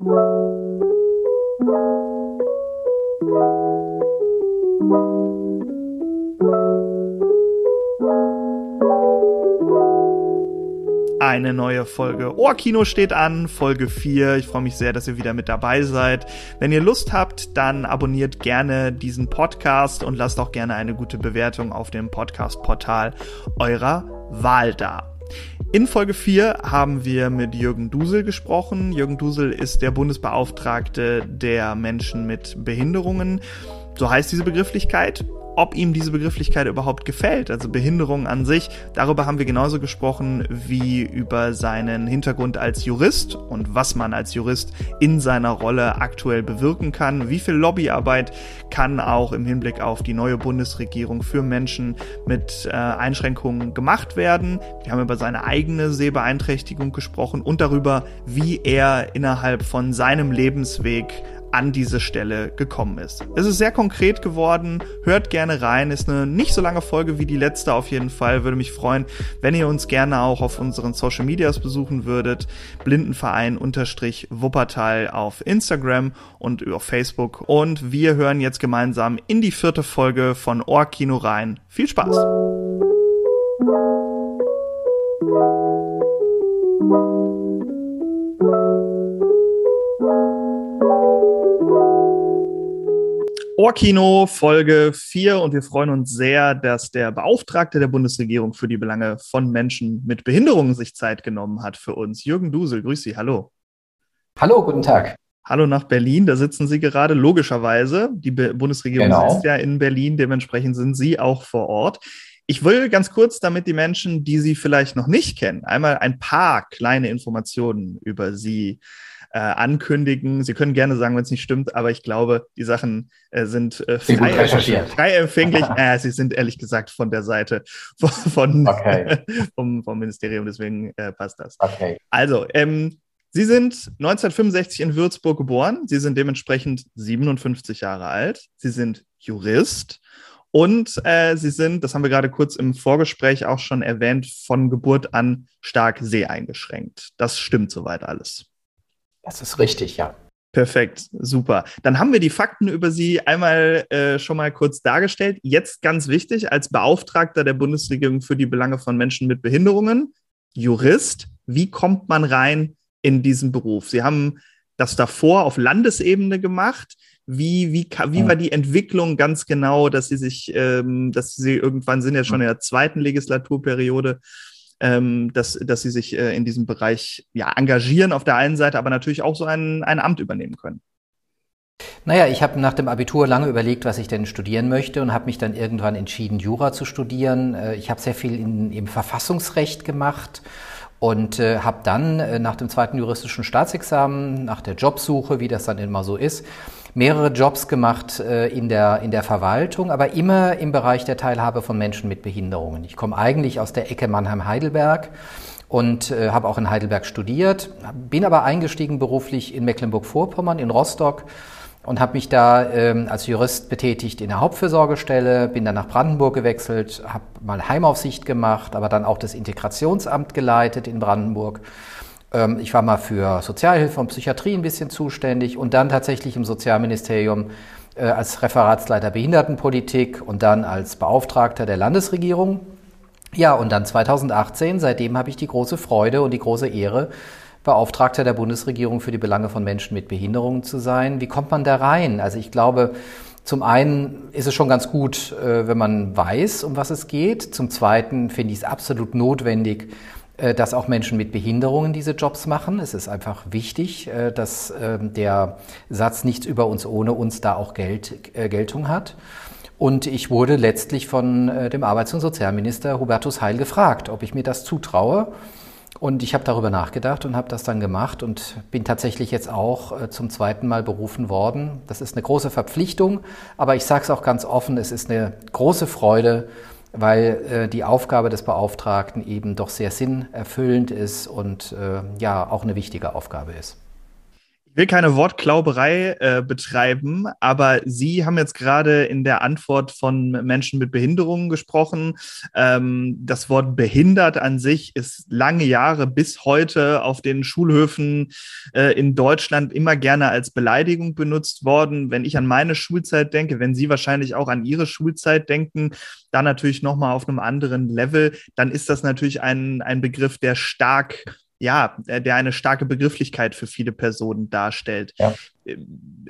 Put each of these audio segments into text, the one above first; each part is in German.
Eine neue Folge Ohrkino steht an, Folge 4. Ich freue mich sehr, dass ihr wieder mit dabei seid. Wenn ihr Lust habt, dann abonniert gerne diesen Podcast und lasst auch gerne eine gute Bewertung auf dem Podcast-Portal eurer Wahl da. In Folge 4 haben wir mit Jürgen Dusel gesprochen. Jürgen Dusel ist der Bundesbeauftragte der Menschen mit Behinderungen. So heißt diese Begrifflichkeit ob ihm diese Begrifflichkeit überhaupt gefällt, also Behinderung an sich. Darüber haben wir genauso gesprochen wie über seinen Hintergrund als Jurist und was man als Jurist in seiner Rolle aktuell bewirken kann. Wie viel Lobbyarbeit kann auch im Hinblick auf die neue Bundesregierung für Menschen mit äh, Einschränkungen gemacht werden. Wir haben über seine eigene Sehbeeinträchtigung gesprochen und darüber, wie er innerhalb von seinem Lebensweg an diese Stelle gekommen ist. Es ist sehr konkret geworden, hört gerne rein, ist eine nicht so lange Folge wie die letzte auf jeden Fall, würde mich freuen, wenn ihr uns gerne auch auf unseren Social Medias besuchen würdet, Blindenverein unterstrich Wuppertal auf Instagram und auf Facebook und wir hören jetzt gemeinsam in die vierte Folge von Ohrkino rein. Viel Spaß! Ohrkino Folge 4 und wir freuen uns sehr, dass der Beauftragte der Bundesregierung für die Belange von Menschen mit Behinderungen sich Zeit genommen hat für uns. Jürgen Dusel, grüß Sie, hallo. Hallo, guten Tag. Hallo nach Berlin, da sitzen Sie gerade, logischerweise. Die Be Bundesregierung genau. sitzt ja in Berlin, dementsprechend sind Sie auch vor Ort. Ich will ganz kurz, damit die Menschen, die Sie vielleicht noch nicht kennen, einmal ein paar kleine Informationen über Sie äh, ankündigen. Sie können gerne sagen, wenn es nicht stimmt, aber ich glaube, die Sachen äh, sind äh, frei, frei empfänglich. äh, sie sind ehrlich gesagt von der Seite von, von okay. vom, vom, Ministerium, deswegen äh, passt das. Okay. Also, ähm, Sie sind 1965 in Würzburg geboren. Sie sind dementsprechend 57 Jahre alt. Sie sind Jurist und äh, sie sind, das haben wir gerade kurz im Vorgespräch auch schon erwähnt, von Geburt an stark seheingeschränkt. Das stimmt soweit alles. Das ist richtig, ja. Perfekt, super. Dann haben wir die Fakten über Sie einmal äh, schon mal kurz dargestellt. Jetzt ganz wichtig, als Beauftragter der Bundesregierung für die Belange von Menschen mit Behinderungen, Jurist, wie kommt man rein in diesen Beruf? Sie haben das davor auf Landesebene gemacht. Wie, wie, wie war die Entwicklung ganz genau, dass Sie sich, ähm, dass Sie irgendwann sind ja schon in der zweiten Legislaturperiode, ähm, dass, dass sie sich äh, in diesem Bereich ja, engagieren auf der einen Seite, aber natürlich auch so ein, ein Amt übernehmen können. Naja, ich habe nach dem Abitur lange überlegt, was ich denn studieren möchte und habe mich dann irgendwann entschieden, Jura zu studieren. Äh, ich habe sehr viel in, im Verfassungsrecht gemacht und äh, habe dann äh, nach dem zweiten juristischen Staatsexamen, nach der Jobsuche, wie das dann immer so ist, mehrere Jobs gemacht äh, in, der, in der Verwaltung, aber immer im Bereich der Teilhabe von Menschen mit Behinderungen. Ich komme eigentlich aus der Ecke Mannheim-Heidelberg und äh, habe auch in Heidelberg studiert, bin aber eingestiegen beruflich in Mecklenburg-Vorpommern, in Rostock und habe mich da ähm, als Jurist betätigt in der Hauptfürsorgestelle, bin dann nach Brandenburg gewechselt, habe mal Heimaufsicht gemacht, aber dann auch das Integrationsamt geleitet in Brandenburg ich war mal für Sozialhilfe und Psychiatrie ein bisschen zuständig und dann tatsächlich im Sozialministerium äh, als Referatsleiter Behindertenpolitik und dann als Beauftragter der Landesregierung. Ja, und dann 2018, seitdem habe ich die große Freude und die große Ehre, Beauftragter der Bundesregierung für die Belange von Menschen mit Behinderungen zu sein. Wie kommt man da rein? Also ich glaube, zum einen ist es schon ganz gut, äh, wenn man weiß, um was es geht. Zum zweiten finde ich es absolut notwendig, dass auch Menschen mit Behinderungen diese Jobs machen. Es ist einfach wichtig, äh, dass ähm, der Satz nichts über uns ohne uns da auch Geld, äh, Geltung hat. Und ich wurde letztlich von dem Arbeits- und Sozialminister Hubertus Heil gefragt, ob ich mir das zutraue. Und ich habe darüber nachgedacht und habe das dann gemacht und bin tatsächlich jetzt auch zum zweiten Mal berufen worden. Das ist eine große Verpflichtung, aber ich sage es auch ganz offen, es ist eine große Freude, weil äh, die Aufgabe des Beauftragten eben doch sehr sinnerfüllend ist und äh, ja auch eine wichtige Aufgabe ist. Will keine Wortklauberei äh, betreiben, aber Sie haben jetzt gerade in der Antwort von Menschen mit Behinderungen gesprochen. Ähm, das Wort behindert an sich ist lange Jahre bis heute auf den Schulhöfen äh, in Deutschland immer gerne als Beleidigung benutzt worden. Wenn ich an meine Schulzeit denke, wenn Sie wahrscheinlich auch an Ihre Schulzeit denken, dann natürlich nochmal auf einem anderen Level, dann ist das natürlich ein, ein Begriff, der stark ja, der eine starke Begrifflichkeit für viele Personen darstellt. Ja.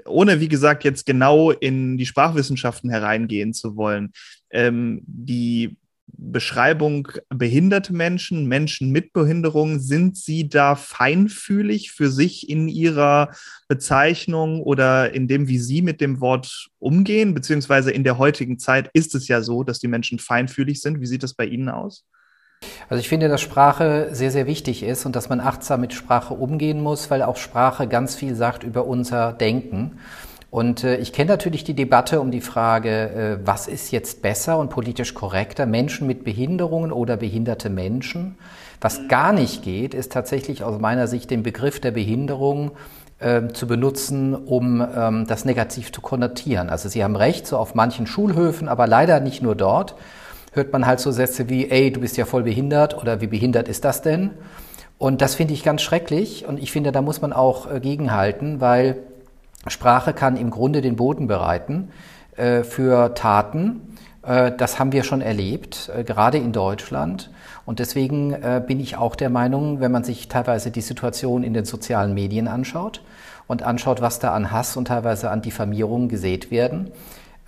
Ohne, wie gesagt, jetzt genau in die Sprachwissenschaften hereingehen zu wollen, ähm, die Beschreibung behinderte Menschen, Menschen mit Behinderung, sind Sie da feinfühlig für sich in Ihrer Bezeichnung oder in dem, wie Sie mit dem Wort umgehen? Beziehungsweise in der heutigen Zeit ist es ja so, dass die Menschen feinfühlig sind. Wie sieht das bei Ihnen aus? Also ich finde, dass Sprache sehr, sehr wichtig ist und dass man achtsam mit Sprache umgehen muss, weil auch Sprache ganz viel sagt über unser Denken. Und äh, ich kenne natürlich die Debatte um die Frage, äh, was ist jetzt besser und politisch korrekter, Menschen mit Behinderungen oder behinderte Menschen. Was gar nicht geht, ist tatsächlich aus meiner Sicht den Begriff der Behinderung äh, zu benutzen, um ähm, das negativ zu konnotieren. Also Sie haben recht, so auf manchen Schulhöfen, aber leider nicht nur dort hört man halt so Sätze wie, ey, du bist ja voll behindert oder wie behindert ist das denn? Und das finde ich ganz schrecklich und ich finde, da muss man auch äh, gegenhalten, weil Sprache kann im Grunde den Boden bereiten äh, für Taten. Äh, das haben wir schon erlebt, äh, gerade in Deutschland. Und deswegen äh, bin ich auch der Meinung, wenn man sich teilweise die Situation in den sozialen Medien anschaut und anschaut, was da an Hass und teilweise an Diffamierungen gesät werden,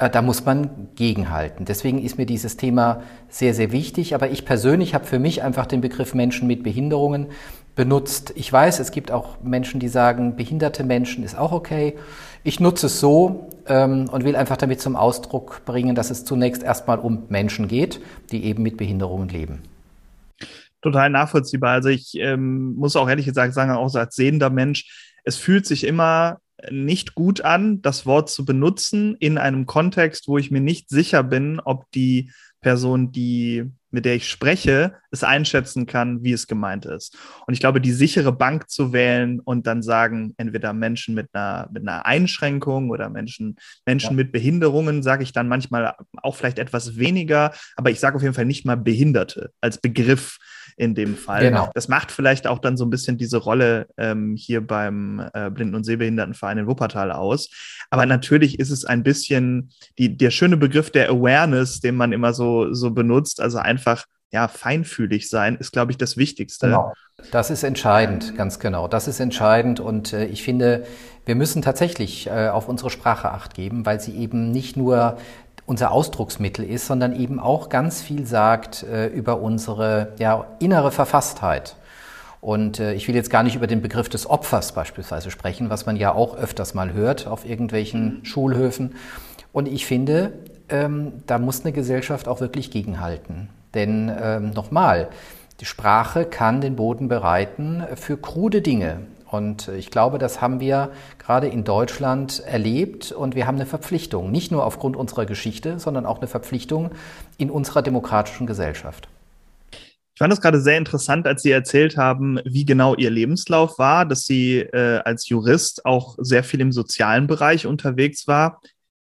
da muss man gegenhalten. Deswegen ist mir dieses Thema sehr, sehr wichtig. Aber ich persönlich habe für mich einfach den Begriff Menschen mit Behinderungen benutzt. Ich weiß, es gibt auch Menschen, die sagen, behinderte Menschen ist auch okay. Ich nutze es so ähm, und will einfach damit zum Ausdruck bringen, dass es zunächst erstmal um Menschen geht, die eben mit Behinderungen leben. Total nachvollziehbar. Also ich ähm, muss auch ehrlich gesagt sagen, auch als sehender Mensch, es fühlt sich immer nicht gut an, das Wort zu benutzen in einem Kontext, wo ich mir nicht sicher bin, ob die Person, die, mit der ich spreche, es einschätzen kann, wie es gemeint ist. Und ich glaube, die sichere Bank zu wählen und dann sagen, entweder Menschen mit einer, mit einer Einschränkung oder Menschen, Menschen ja. mit Behinderungen, sage ich dann manchmal auch vielleicht etwas weniger, aber ich sage auf jeden Fall nicht mal Behinderte als Begriff in dem Fall. Genau. Das macht vielleicht auch dann so ein bisschen diese Rolle ähm, hier beim äh, Blinden- und Sehbehindertenverein in Wuppertal aus. Aber natürlich ist es ein bisschen die, der schöne Begriff der Awareness, den man immer so, so benutzt, also einfach ja, feinfühlig sein, ist, glaube ich, das Wichtigste. Genau. Das ist entscheidend, ganz genau. Das ist entscheidend und äh, ich finde, wir müssen tatsächlich äh, auf unsere Sprache acht geben, weil sie eben nicht nur unser Ausdrucksmittel ist, sondern eben auch ganz viel sagt äh, über unsere ja, innere Verfasstheit. Und äh, ich will jetzt gar nicht über den Begriff des Opfers beispielsweise sprechen, was man ja auch öfters mal hört auf irgendwelchen mhm. Schulhöfen. Und ich finde, ähm, da muss eine Gesellschaft auch wirklich gegenhalten. Denn ähm, nochmal, die Sprache kann den Boden bereiten für krude Dinge. Und ich glaube, das haben wir gerade in Deutschland erlebt und wir haben eine Verpflichtung, nicht nur aufgrund unserer Geschichte, sondern auch eine Verpflichtung in unserer demokratischen Gesellschaft. Ich fand es gerade sehr interessant, als Sie erzählt haben, wie genau Ihr Lebenslauf war, dass Sie äh, als Jurist auch sehr viel im sozialen Bereich unterwegs war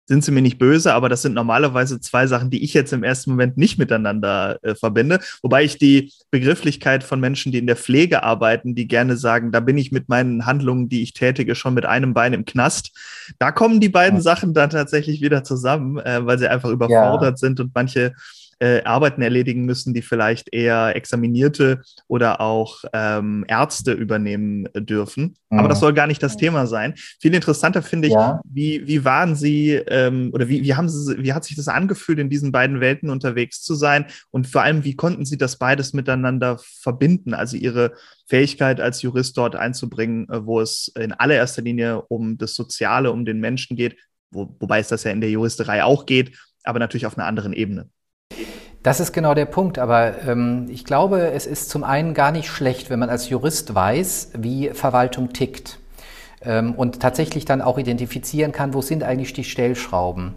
sind Sie mir nicht böse, aber das sind normalerweise zwei Sachen, die ich jetzt im ersten Moment nicht miteinander äh, verbinde. Wobei ich die Begrifflichkeit von Menschen, die in der Pflege arbeiten, die gerne sagen, da bin ich mit meinen Handlungen, die ich tätige, schon mit einem Bein im Knast. Da kommen die beiden ja. Sachen dann tatsächlich wieder zusammen, äh, weil sie einfach überfordert ja. sind und manche äh, Arbeiten erledigen müssen, die vielleicht eher Examinierte oder auch ähm, Ärzte übernehmen dürfen. Mhm. Aber das soll gar nicht das Thema sein. Viel interessanter finde ich, ja. wie, wie waren Sie ähm, oder wie, wie haben Sie, wie hat sich das angefühlt, in diesen beiden Welten unterwegs zu sein? Und vor allem, wie konnten Sie das beides miteinander verbinden? Also Ihre Fähigkeit als Jurist dort einzubringen, äh, wo es in allererster Linie um das Soziale, um den Menschen geht, wo, wobei es das ja in der Juristerei auch geht, aber natürlich auf einer anderen Ebene. Das ist genau der Punkt, aber ähm, ich glaube, es ist zum einen gar nicht schlecht, wenn man als Jurist weiß, wie Verwaltung tickt ähm, und tatsächlich dann auch identifizieren kann, wo sind eigentlich die Stellschrauben.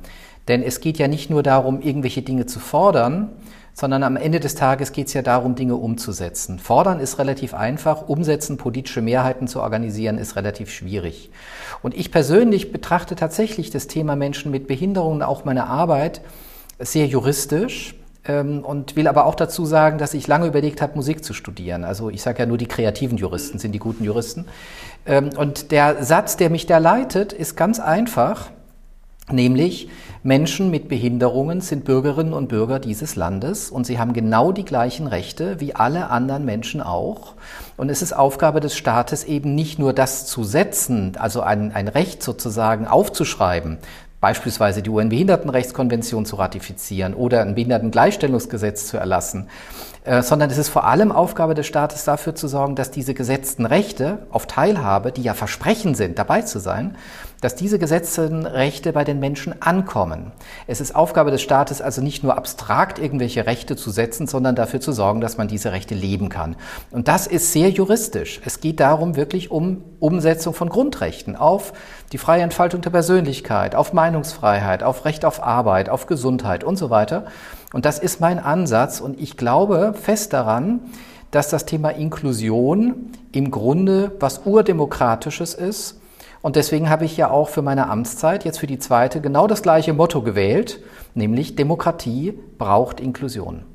Denn es geht ja nicht nur darum, irgendwelche Dinge zu fordern, sondern am Ende des Tages geht es ja darum, Dinge umzusetzen. Fordern ist relativ einfach, umsetzen, politische Mehrheiten zu organisieren, ist relativ schwierig. Und ich persönlich betrachte tatsächlich das Thema Menschen mit Behinderungen, auch meine Arbeit, sehr juristisch und will aber auch dazu sagen, dass ich lange überlegt habe, Musik zu studieren. Also ich sage ja nur, die kreativen Juristen sind die guten Juristen. Ähm, und der Satz, der mich da leitet, ist ganz einfach, nämlich Menschen mit Behinderungen sind Bürgerinnen und Bürger dieses Landes und sie haben genau die gleichen Rechte wie alle anderen Menschen auch. Und es ist Aufgabe des Staates eben nicht nur das zu setzen, also ein, ein Recht sozusagen aufzuschreiben, beispielsweise die UN-Behindertenrechtskonvention zu ratifizieren oder ein Behindertengleichstellungsgesetz zu erlassen, äh, sondern es ist vor allem Aufgabe des Staates dafür zu sorgen, dass diese gesetzten Rechte auf Teilhabe, die ja Versprechen sind, dabei zu sein, dass diese gesetzten Rechte bei den Menschen ankommen. Es ist Aufgabe des Staates also nicht nur abstrakt irgendwelche Rechte zu setzen, sondern dafür zu sorgen, dass man diese Rechte leben kann. Und das ist sehr juristisch. Es geht darum wirklich um Umsetzung von Grundrechten auf die freie Entfaltung der Persönlichkeit, auf Meinungsfreiheit, auf Recht auf Arbeit, auf Gesundheit und so weiter. Und das ist mein Ansatz und ich glaube fest daran, dass das Thema Inklusion im Grunde was Urdemokratisches ist. Und deswegen habe ich ja auch für meine Amtszeit, jetzt für die zweite, genau das gleiche Motto gewählt, nämlich Demokratie braucht Inklusion.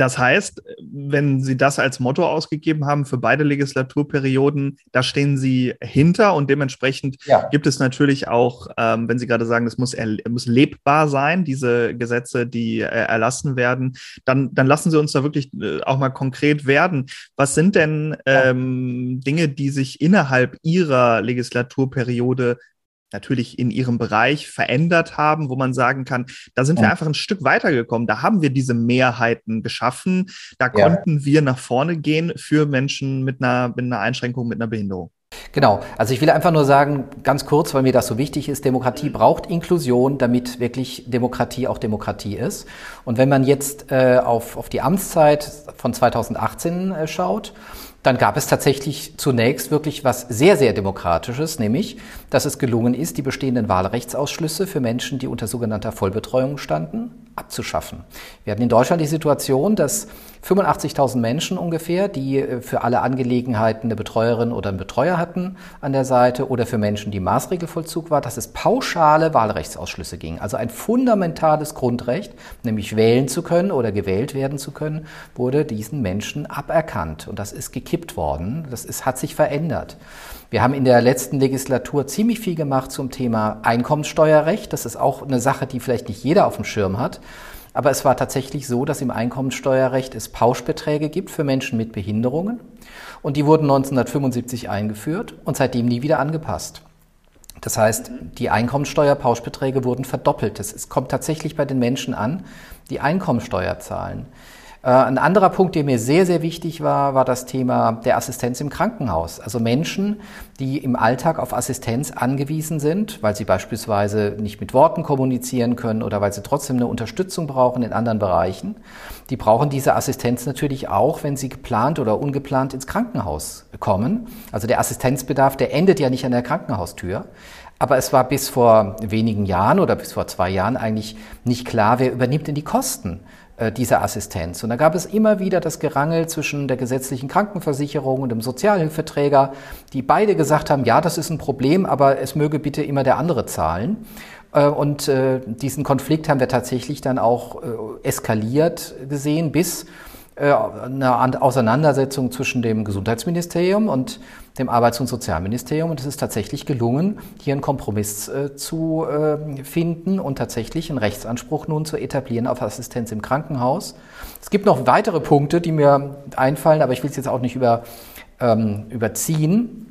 Das heißt, wenn Sie das als Motto ausgegeben haben für beide Legislaturperioden, da stehen Sie hinter und dementsprechend ja. gibt es natürlich auch, ähm, wenn Sie gerade sagen, das muss, muss lebbar sein, diese Gesetze, die äh, erlassen werden, dann, dann lassen Sie uns da wirklich äh, auch mal konkret werden. Was sind denn ähm. Dinge, die sich innerhalb Ihrer Legislaturperiode natürlich in ihrem Bereich verändert haben, wo man sagen kann, da sind ja. wir einfach ein Stück weitergekommen. Da haben wir diese Mehrheiten geschaffen. Da ja. konnten wir nach vorne gehen für Menschen mit einer, mit einer Einschränkung, mit einer Behinderung. Genau. Also ich will einfach nur sagen, ganz kurz, weil mir das so wichtig ist, Demokratie braucht Inklusion, damit wirklich Demokratie auch Demokratie ist. Und wenn man jetzt äh, auf, auf die Amtszeit von 2018 äh, schaut, dann gab es tatsächlich zunächst wirklich was sehr, sehr Demokratisches, nämlich, dass es gelungen ist, die bestehenden Wahlrechtsausschlüsse für Menschen, die unter sogenannter Vollbetreuung standen, abzuschaffen. Wir hatten in Deutschland die Situation, dass 85.000 Menschen ungefähr, die äh, für alle Angelegenheiten eine Betreuerin oder einen Betreuer hatten an der Seite oder für Menschen, die Maßregelvollzug war, dass es pauschale Wahlrechtsausschlüsse ging. Also ein fundamentales Grundrecht, nämlich wählen zu können oder gewählt werden zu können, wurde diesen Menschen aberkannt. Und das ist gekippt worden. Das ist, hat sich verändert. Wir haben in der letzten Legislatur ziemlich viel gemacht zum Thema Einkommenssteuerrecht. Das ist auch eine Sache, die vielleicht nicht jeder auf dem Schirm hat. Aber es war tatsächlich so, dass im Einkommenssteuerrecht es Pauschbeträge gibt für Menschen mit Behinderungen. Und die wurden 1975 eingeführt und seitdem nie wieder angepasst. Das heißt, die Einkommenssteuerpauschbeträge wurden verdoppelt. Es kommt tatsächlich bei den Menschen an, die Einkommenssteuer zahlen. Äh, ein anderer Punkt, der mir sehr, sehr wichtig war, war das Thema der Assistenz im Krankenhaus. Also Menschen, die im Alltag auf Assistenz angewiesen sind, weil sie beispielsweise nicht mit Worten kommunizieren können oder weil sie trotzdem eine Unterstützung brauchen in anderen Bereichen. Die brauchen diese Assistenz natürlich auch, wenn sie geplant oder ungeplant ins Krankenhaus kommen. Also der Assistenzbedarf, der endet ja nicht an der Krankenhaustür. Aber es war bis vor wenigen Jahren oder bis vor zwei Jahren eigentlich nicht klar, wer übernimmt denn die Kosten dieser Assistenz. Und da gab es immer wieder das Gerangel zwischen der gesetzlichen Krankenversicherung und dem Sozialhilfeträger, die beide gesagt haben, ja, das ist ein Problem, aber es möge bitte immer der andere zahlen. Äh, und äh, diesen Konflikt haben wir tatsächlich dann auch eskaliert gesehen, bis eine Auseinandersetzung zwischen dem Gesundheitsministerium und dem Arbeits- und Sozialministerium. Und es ist tatsächlich gelungen, hier einen Kompromiss äh, zu äh, finden und tatsächlich einen Rechtsanspruch nun zu etablieren auf Assistenz im Krankenhaus. Es gibt noch weitere Punkte, die mir einfallen, aber ich will es jetzt auch nicht über, ähm, überziehen.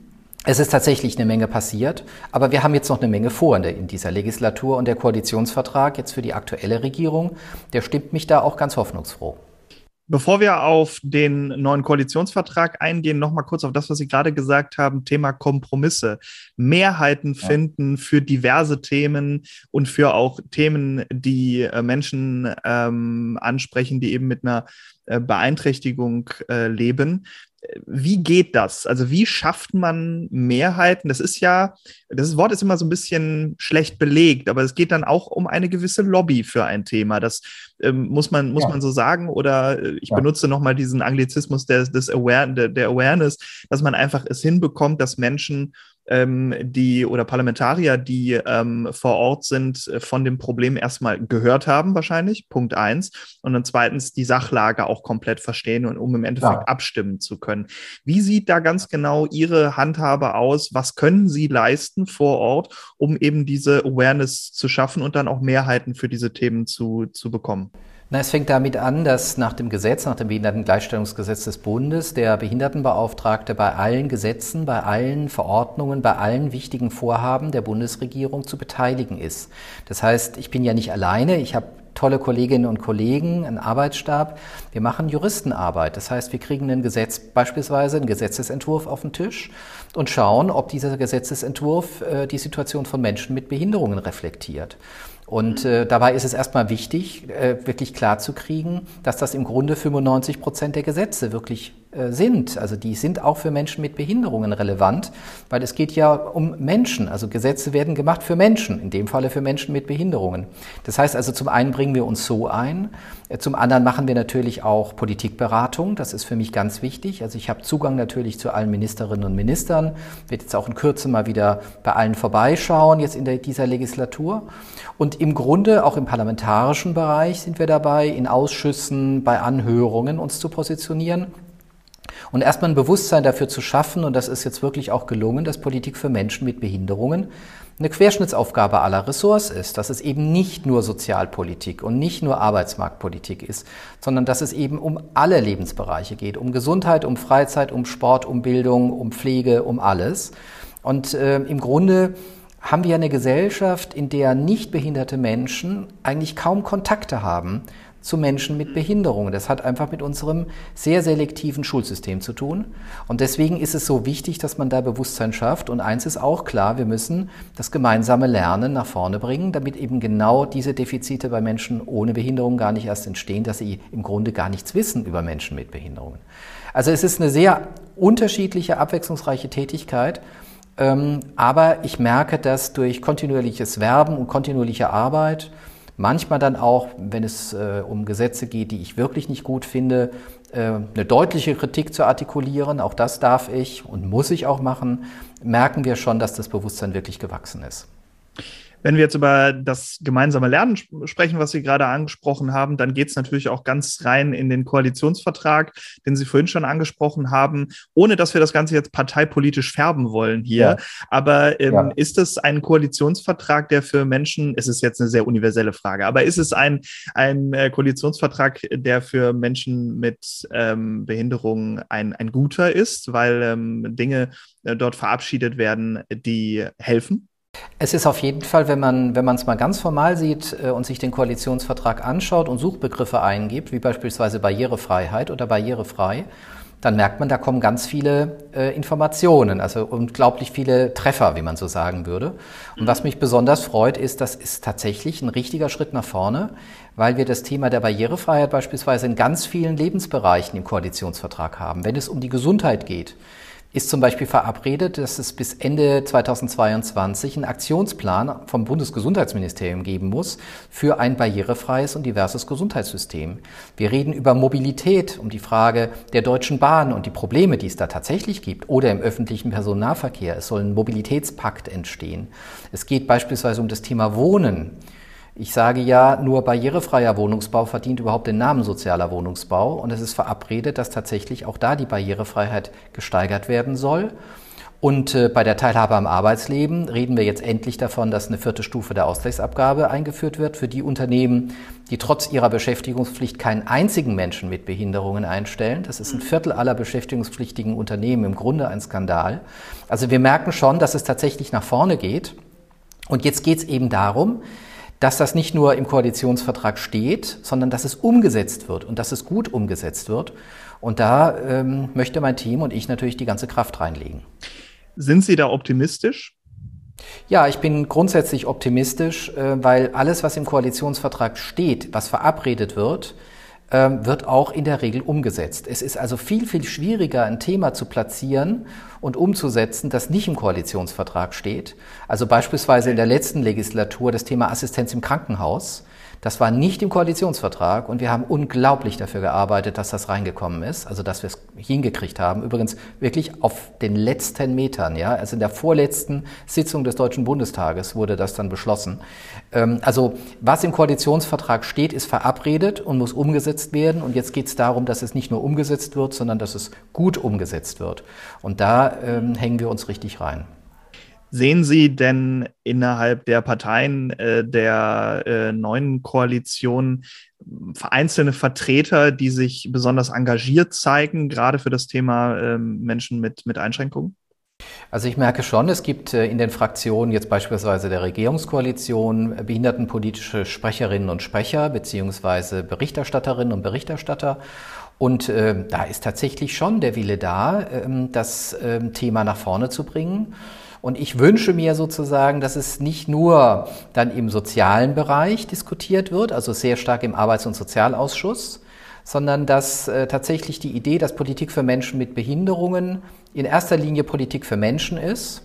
Es ist tatsächlich eine Menge passiert, aber wir haben jetzt noch eine Menge vor in dieser Legislatur und der Koalitionsvertrag jetzt für die aktuelle Regierung, der stimmt mich da auch ganz hoffnungsfroh. Bevor wir auf den neuen Koalitionsvertrag eingehen, noch mal kurz auf das, was Sie gerade gesagt haben, Thema Kompromisse. Mehrheiten ja. finden für diverse Themen und für auch Themen, die äh, Menschen ähm, ansprechen, die eben mit einer äh, Beeinträchtigung äh, leben. Wie geht das? Also wie schafft man Mehrheiten? Das ist ja, das Wort ist immer so ein bisschen schlecht belegt, aber es geht dann auch um eine gewisse Lobby für ein Thema. Das ähm, muss man muss ja. man so sagen. Oder äh, ich ja. benutze nochmal diesen Anglizismus des, des Aware, der, der Awareness, dass man einfach es hinbekommt, dass Menschen ähm, die oder Parlamentarier, die ähm, vor Ort sind, äh, von dem Problem erstmal gehört haben, wahrscheinlich, Punkt eins. Und dann zweitens die Sachlage auch komplett verstehen und um im Endeffekt ja. abstimmen zu können. Wie sieht da ganz genau Ihre Handhabe aus? Was können Sie leisten vor Ort, um eben diese Awareness zu schaffen und dann auch Mehrheiten für diese Themen zu, zu bekommen? Na, es fängt damit an, dass nach dem Gesetz, nach dem Behindertengleichstellungsgesetz des Bundes, der Behindertenbeauftragte bei allen Gesetzen, bei allen Verordnungen, bei allen wichtigen Vorhaben der Bundesregierung zu beteiligen ist. Das heißt, ich bin ja nicht alleine, ich habe tolle Kolleginnen und Kollegen, einen Arbeitsstab. Wir machen Juristenarbeit. Das heißt, wir kriegen ein Gesetz, beispielsweise einen Gesetzesentwurf auf den Tisch und schauen, ob dieser Gesetzesentwurf äh, die Situation von Menschen mit Behinderungen reflektiert. Und äh, dabei ist es erstmal wichtig, äh, wirklich klar zu kriegen, dass das im Grunde 95 Prozent der Gesetze wirklich sind. Also die sind auch für Menschen mit Behinderungen relevant, weil es geht ja um Menschen. Also Gesetze werden gemacht für Menschen, in dem Falle für Menschen mit Behinderungen. Das heißt also, zum einen bringen wir uns so ein, äh, zum anderen machen wir natürlich auch Politikberatung. Das ist für mich ganz wichtig. Also ich habe Zugang natürlich zu allen Ministerinnen und Ministern, wird jetzt auch in Kürze mal wieder bei allen vorbeischauen, jetzt in der, dieser Legislatur. Und im Grunde auch im parlamentarischen Bereich sind wir dabei, in Ausschüssen, bei Anhörungen uns zu positionieren. Und erstmal ein Bewusstsein dafür zu schaffen, und das ist jetzt wirklich auch gelungen, dass Politik für Menschen mit Behinderungen eine Querschnittsaufgabe aller Ressorts ist, dass es eben nicht nur Sozialpolitik und nicht nur Arbeitsmarktpolitik ist, sondern dass es eben um alle Lebensbereiche geht, um Gesundheit, um Freizeit, um Sport, um Bildung, um Pflege, um alles. Und äh, im Grunde haben wir eine Gesellschaft, in der nicht behinderte Menschen eigentlich kaum Kontakte haben zu Menschen mit Behinderungen. Das hat einfach mit unserem sehr selektiven Schulsystem zu tun. Und deswegen ist es so wichtig, dass man da Bewusstsein schafft. Und eins ist auch klar, wir müssen das gemeinsame Lernen nach vorne bringen, damit eben genau diese Defizite bei Menschen ohne Behinderung gar nicht erst entstehen, dass sie im Grunde gar nichts wissen über Menschen mit Behinderungen. Also es ist eine sehr unterschiedliche, abwechslungsreiche Tätigkeit. Ähm, aber ich merke, dass durch kontinuierliches Werben und kontinuierliche Arbeit, manchmal dann auch, wenn es äh, um Gesetze geht, die ich wirklich nicht gut finde, äh, eine deutliche Kritik zu artikulieren, auch das darf ich und muss ich auch machen, merken wir schon, dass das Bewusstsein wirklich gewachsen ist. Wenn wir jetzt über das gemeinsame Lernen sprechen, was Sie gerade angesprochen haben, dann geht es natürlich auch ganz rein in den Koalitionsvertrag, den Sie vorhin schon angesprochen haben, ohne dass wir das Ganze jetzt parteipolitisch färben wollen hier. Ja. Aber ähm, ja. ist es ein Koalitionsvertrag, der für Menschen, es ist jetzt eine sehr universelle Frage, aber ist es ein, ein äh, Koalitionsvertrag, der für Menschen mit ähm, Behinderungen ein, ein guter ist, weil ähm, Dinge äh, dort verabschiedet werden, die helfen? Es ist auf jeden Fall, wenn man wenn man es mal ganz formal sieht äh, und sich den Koalitionsvertrag anschaut und Suchbegriffe eingibt, wie beispielsweise Barrierefreiheit oder barrierefrei, dann merkt man, da kommen ganz viele äh, Informationen, also unglaublich viele Treffer, wie man so sagen würde. Und was mich besonders freut, ist, das ist tatsächlich ein richtiger Schritt nach vorne, weil wir das Thema der Barrierefreiheit beispielsweise in ganz vielen Lebensbereichen im Koalitionsvertrag haben. Wenn es um die Gesundheit geht, ist zum Beispiel verabredet, dass es bis Ende 2022 einen Aktionsplan vom Bundesgesundheitsministerium geben muss für ein barrierefreies und diverses Gesundheitssystem. Wir reden über Mobilität, um die Frage der Deutschen Bahn und die Probleme, die es da tatsächlich gibt, oder im öffentlichen Personennahverkehr. Es soll ein Mobilitätspakt entstehen. Es geht beispielsweise um das Thema Wohnen. Ich sage ja, nur barrierefreier Wohnungsbau verdient überhaupt den Namen sozialer Wohnungsbau und es ist verabredet, dass tatsächlich auch da die Barrierefreiheit gesteigert werden soll. Und äh, bei der Teilhabe am Arbeitsleben reden wir jetzt endlich davon, dass eine vierte Stufe der Ausgleichsabgabe eingeführt wird für die Unternehmen, die trotz ihrer Beschäftigungspflicht keinen einzigen Menschen mit Behinderungen einstellen. Das ist ein Viertel aller beschäftigungspflichtigen Unternehmen im Grunde ein Skandal. Also wir merken schon, dass es tatsächlich nach vorne geht. Und jetzt geht es eben darum, dass das nicht nur im Koalitionsvertrag steht, sondern dass es umgesetzt wird und dass es gut umgesetzt wird. Und da ähm, möchte mein Team und ich natürlich die ganze Kraft reinlegen. Sind Sie da optimistisch? Ja, ich bin grundsätzlich optimistisch, äh, weil alles, was im Koalitionsvertrag steht, was verabredet wird, wird auch in der Regel umgesetzt. Es ist also viel, viel schwieriger, ein Thema zu platzieren und umzusetzen, das nicht im Koalitionsvertrag steht. Also beispielsweise in der letzten Legislatur das Thema Assistenz im Krankenhaus. Das war nicht im Koalitionsvertrag und wir haben unglaublich dafür gearbeitet, dass das reingekommen ist, also dass wir es hingekriegt haben. Übrigens wirklich auf den letzten Metern, ja, also in der vorletzten Sitzung des Deutschen Bundestages wurde das dann beschlossen. Ähm, also was im Koalitionsvertrag steht, ist verabredet und muss umgesetzt werden. Und jetzt geht es darum, dass es nicht nur umgesetzt wird, sondern dass es gut umgesetzt wird. Und da ähm, hängen wir uns richtig rein. Sehen Sie denn innerhalb der Parteien äh, der äh, neuen Koalition einzelne Vertreter, die sich besonders engagiert zeigen, gerade für das Thema äh, Menschen mit, mit Einschränkungen? Also ich merke schon, es gibt äh, in den Fraktionen jetzt beispielsweise der Regierungskoalition behindertenpolitische Sprecherinnen und Sprecher beziehungsweise Berichterstatterinnen und Berichterstatter. Und äh, da ist tatsächlich schon der Wille da, äh, das äh, Thema nach vorne zu bringen. Und ich wünsche mir sozusagen, dass es nicht nur dann im sozialen Bereich diskutiert wird, also sehr stark im Arbeits- und Sozialausschuss, sondern dass äh, tatsächlich die Idee, dass Politik für Menschen mit Behinderungen in erster Linie Politik für Menschen ist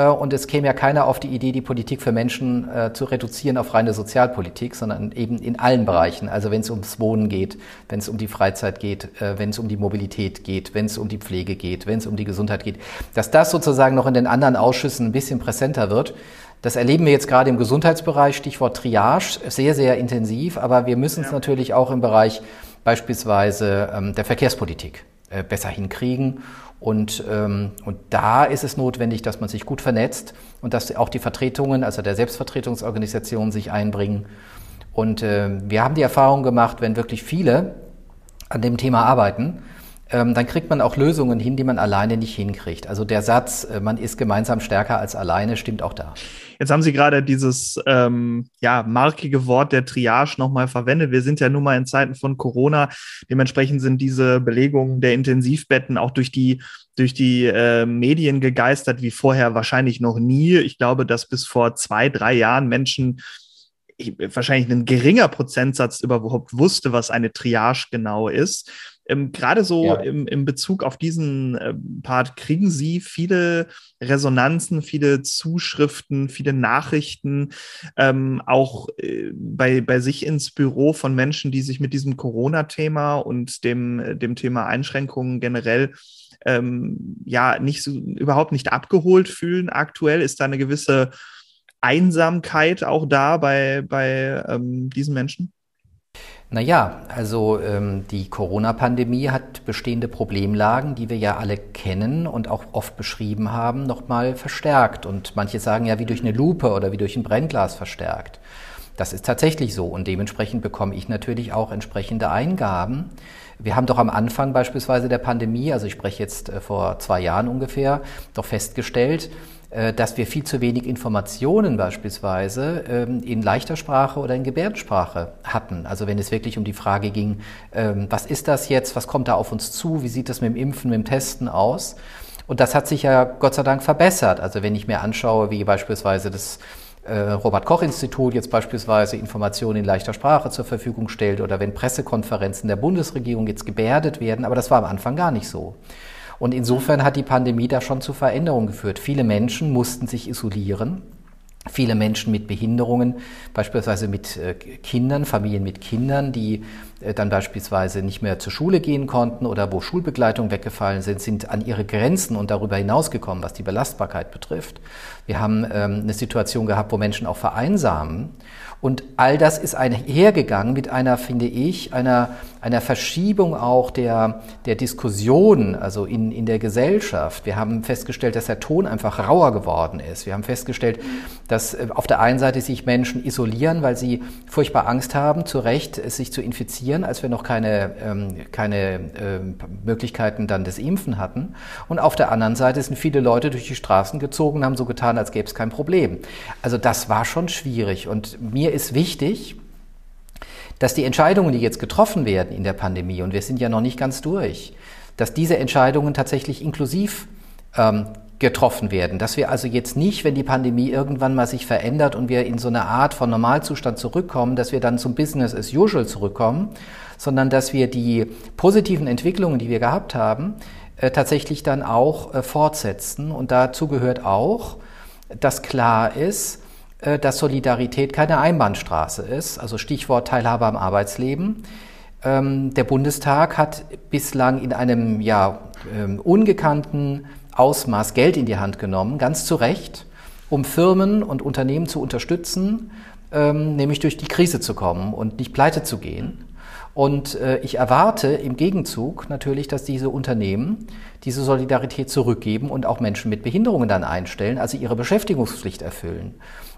und es käme ja keiner auf die Idee, die Politik für Menschen äh, zu reduzieren auf reine Sozialpolitik, sondern eben in allen Bereichen. Also wenn es ums Wohnen geht, wenn es um die Freizeit geht, äh, wenn es um die Mobilität geht, wenn es um die Pflege geht, wenn es um die Gesundheit geht, dass das sozusagen noch in den anderen Ausschüssen ein bisschen präsenter wird. Das erleben wir jetzt gerade im Gesundheitsbereich, Stichwort Triage, sehr, sehr intensiv, aber wir müssen es ja. natürlich auch im Bereich beispielsweise ähm, der Verkehrspolitik äh, besser hinkriegen. Und, ähm, und da ist es notwendig, dass man sich gut vernetzt und dass auch die Vertretungen, also der Selbstvertretungsorganisationen sich einbringen. Und äh, wir haben die Erfahrung gemacht, wenn wirklich viele an dem Thema arbeiten, dann kriegt man auch Lösungen hin, die man alleine nicht hinkriegt. Also der Satz, äh, man ist gemeinsam stärker als alleine, stimmt auch da. Jetzt haben Sie gerade dieses ähm, ja, markige Wort der Triage nochmal verwendet. Wir sind ja nun mal in Zeiten von Corona. Dementsprechend sind diese Belegungen der Intensivbetten auch durch die durch die äh, Medien gegeistert wie vorher wahrscheinlich noch nie. Ich glaube, dass bis vor zwei, drei Jahren Menschen wahrscheinlich ein geringer Prozentsatz überhaupt wusste, was eine Triage genau ist. Ähm, Gerade so ja. im, im Bezug auf diesen äh, Part, kriegen Sie viele Resonanzen, viele Zuschriften, viele Nachrichten, ähm, auch äh, bei, bei sich ins Büro von Menschen, die sich mit diesem Corona-Thema und dem, dem Thema Einschränkungen generell ähm, ja nicht so, überhaupt nicht abgeholt fühlen aktuell? Ist da eine gewisse Einsamkeit auch da bei, bei ähm, diesen Menschen? Naja, also ähm, die Corona-Pandemie hat bestehende Problemlagen, die wir ja alle kennen und auch oft beschrieben haben, nochmal verstärkt. Und manche sagen ja wie durch eine Lupe oder wie durch ein Brennglas verstärkt. Das ist tatsächlich so und dementsprechend bekomme ich natürlich auch entsprechende Eingaben. Wir haben doch am Anfang beispielsweise der Pandemie, also ich spreche jetzt äh, vor zwei Jahren ungefähr, doch festgestellt, dass wir viel zu wenig Informationen beispielsweise ähm, in leichter Sprache oder in Gebärdensprache hatten. Also wenn es wirklich um die Frage ging, ähm, was ist das jetzt, was kommt da auf uns zu, wie sieht das mit dem Impfen, mit dem Testen aus? Und das hat sich ja Gott sei Dank verbessert. Also wenn ich mir anschaue, wie beispielsweise das äh, Robert Koch Institut jetzt beispielsweise Informationen in leichter Sprache zur Verfügung stellt oder wenn Pressekonferenzen der Bundesregierung jetzt gebärdet werden, aber das war am Anfang gar nicht so. Und insofern hat die Pandemie da schon zu Veränderungen geführt. Viele Menschen mussten sich isolieren. Viele Menschen mit Behinderungen, beispielsweise mit äh, Kindern, Familien mit Kindern, die dann beispielsweise nicht mehr zur Schule gehen konnten oder wo Schulbegleitung weggefallen sind, sind an ihre Grenzen und darüber hinausgekommen, was die Belastbarkeit betrifft. Wir haben ähm, eine Situation gehabt, wo Menschen auch vereinsamen. Und all das ist einhergegangen mit einer, finde ich, einer, einer Verschiebung auch der, der Diskussion, also in, in der Gesellschaft. Wir haben festgestellt, dass der Ton einfach rauer geworden ist. Wir haben festgestellt, dass äh, auf der einen Seite sich Menschen isolieren, weil sie furchtbar Angst haben, zu Recht sich zu infizieren, als wir noch keine, ähm, keine ähm, Möglichkeiten dann des Impfen hatten. Und auf der anderen Seite sind viele Leute durch die Straßen gezogen haben so getan, als gäbe es kein Problem. Also das war schon schwierig. Und mir ist wichtig, dass die Entscheidungen, die jetzt getroffen werden in der Pandemie, und wir sind ja noch nicht ganz durch, dass diese Entscheidungen tatsächlich inklusiv ähm, getroffen werden. Dass wir also jetzt nicht, wenn die Pandemie irgendwann mal sich verändert und wir in so eine Art von Normalzustand zurückkommen, dass wir dann zum Business as usual zurückkommen, sondern dass wir die positiven Entwicklungen, die wir gehabt haben, äh, tatsächlich dann auch äh, fortsetzen. Und dazu gehört auch, dass klar ist, äh, dass Solidarität keine Einbahnstraße ist, also Stichwort Teilhabe am Arbeitsleben. Ähm, der Bundestag hat bislang in einem ja, ähm, ungekannten Ausmaß Geld in die Hand genommen, ganz zu Recht, um Firmen und Unternehmen zu unterstützen, ähm, nämlich durch die Krise zu kommen und nicht pleite zu gehen. Und äh, ich erwarte im Gegenzug natürlich, dass diese Unternehmen diese Solidarität zurückgeben und auch Menschen mit Behinderungen dann einstellen, also ihre Beschäftigungspflicht erfüllen.